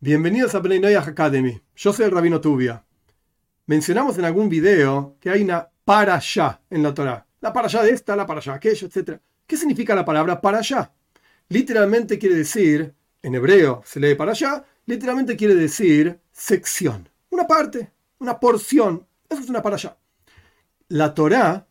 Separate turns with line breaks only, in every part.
Bienvenidos a Noyah Academy. Yo soy el Rabino Tubia. Mencionamos en algún video que hay una para allá en la Torah. La para allá de esta, la para allá aquello, etc. ¿Qué significa la palabra para allá? Literalmente quiere decir, en hebreo se lee para allá, literalmente quiere decir sección. Una parte, una porción. Eso es una para allá. La Torah,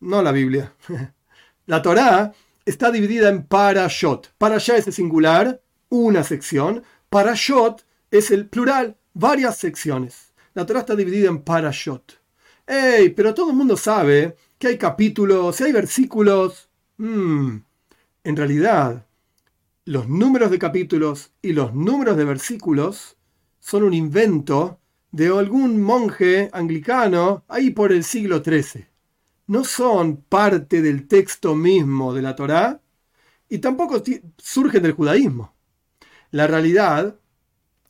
no la Biblia, la Torah está dividida en parashot. Para allá es el singular, una sección Parashot es el plural, varias secciones. La Torah está dividida en parashot. ¡Ey! Pero todo el mundo sabe que hay capítulos y hay versículos. Hmm, en realidad, los números de capítulos y los números de versículos son un invento de algún monje anglicano ahí por el siglo XIII. No son parte del texto mismo de la Torá y tampoco surgen del judaísmo. La realidad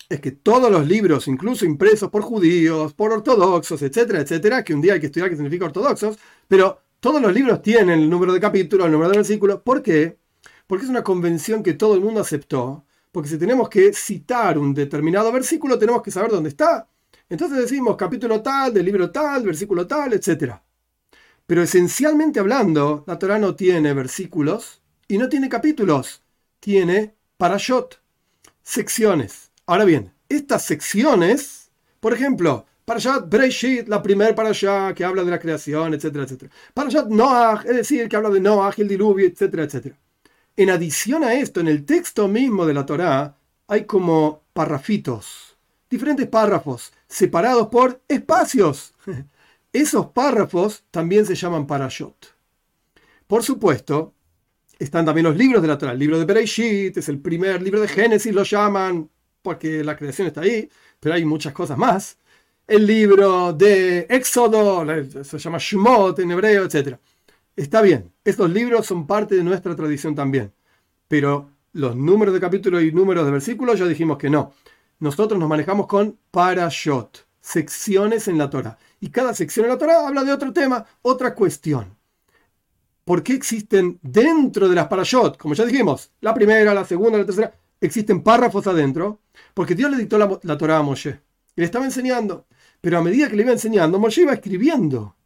es que todos los libros, incluso impresos por judíos, por ortodoxos, etcétera, etcétera, que un día hay que estudiar qué significa ortodoxos, pero todos los libros tienen el número de capítulos, el número de versículos. ¿Por qué? Porque es una convención que todo el mundo aceptó. Porque si tenemos que citar un determinado versículo, tenemos que saber dónde está. Entonces decimos capítulo tal, del libro tal, versículo tal, etcétera. Pero esencialmente hablando, la Torah no tiene versículos y no tiene capítulos. Tiene parashot secciones. Ahora bien, estas secciones, por ejemplo, Parashat Breshit, la primera allá que habla de la creación, etcétera, etcétera. Parashat Noach, es decir, que habla de Noach, el diluvio, etcétera, etcétera. En adición a esto, en el texto mismo de la Torá, hay como parrafitos, diferentes párrafos, separados por espacios. Esos párrafos también se llaman parashot. Por supuesto, están también los libros de la Torah. El libro de Bereshit es el primer libro de Génesis, lo llaman porque la creación está ahí, pero hay muchas cosas más. El libro de Éxodo, se llama Shemot en hebreo, etc. Está bien, estos libros son parte de nuestra tradición también, pero los números de capítulos y números de versículos ya dijimos que no. Nosotros nos manejamos con parashot, secciones en la Torah. Y cada sección en la Torah habla de otro tema, otra cuestión. ¿Por qué existen dentro de las parashot? Como ya dijimos, la primera, la segunda, la tercera, existen párrafos adentro, porque Dios le dictó la, la Torah a Moshe. Y le estaba enseñando. Pero a medida que le iba enseñando, Moshe iba escribiendo.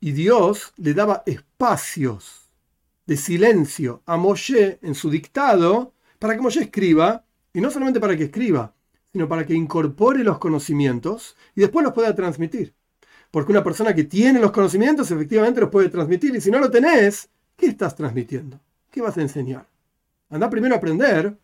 Y Dios le daba espacios de silencio a Moshe en su dictado para que Moshe escriba, y no solamente para que escriba, sino para que incorpore los conocimientos y después los pueda transmitir. Porque una persona que tiene los conocimientos efectivamente los puede transmitir. Y si no lo tenés, ¿qué estás transmitiendo? ¿Qué vas a enseñar? Anda primero a aprender.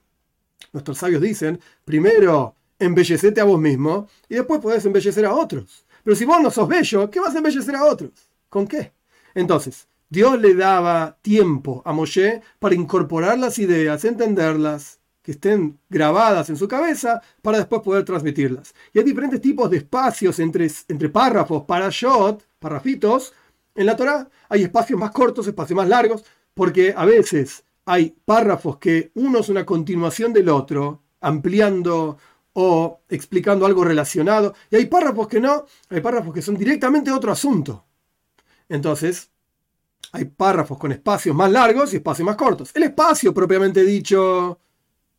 Nuestros sabios dicen, primero embellecete a vos mismo y después podés embellecer a otros. Pero si vos no sos bello, ¿qué vas a embellecer a otros? ¿Con qué? Entonces, Dios le daba tiempo a Moshe para incorporar las ideas, entenderlas, que estén grabadas en su cabeza para después poder transmitirlas. Y hay diferentes tipos de espacios entre, entre párrafos, parashot, parrafitos. En la Torah hay espacios más cortos, espacios más largos, porque a veces hay párrafos que uno es una continuación del otro, ampliando o explicando algo relacionado, y hay párrafos que no, hay párrafos que son directamente otro asunto. Entonces, hay párrafos con espacios más largos y espacios más cortos. El espacio propiamente dicho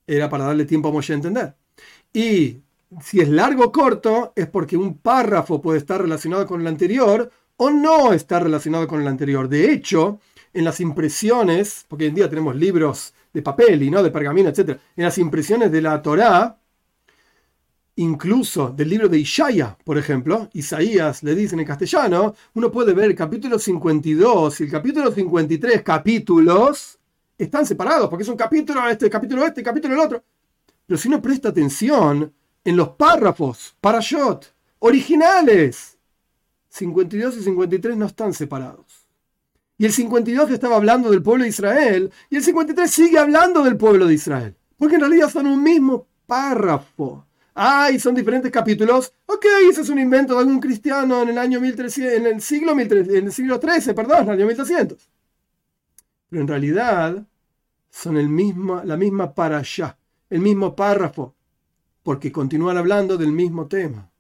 era para darle tiempo a Moshe a entender. Y si es largo o corto, es porque un párrafo puede estar relacionado con el anterior o no estar relacionado con el anterior. De hecho, en las impresiones, porque hoy en día tenemos libros de papel y no de pergamino, etc. En las impresiones de la Torá, incluso del libro de Ishaya, por ejemplo, Isaías le dicen en castellano, uno puede ver el capítulo 52 y el capítulo 53 capítulos están separados, porque es un capítulo este, capítulo este, capítulo el otro. Pero si uno presta atención en los párrafos, parashot, originales, 52 y 53 no están separados. Y el 52 estaba hablando del pueblo de Israel, y el 53 sigue hablando del pueblo de Israel. Porque en realidad son un mismo párrafo. Ay, son diferentes capítulos. Ok, ese es un invento de algún cristiano en el año 1300, en el siglo, en el siglo XIII, perdón, en el año 1300 pero en realidad son el mismo, la misma para allá, el mismo párrafo, porque continúan hablando del mismo tema.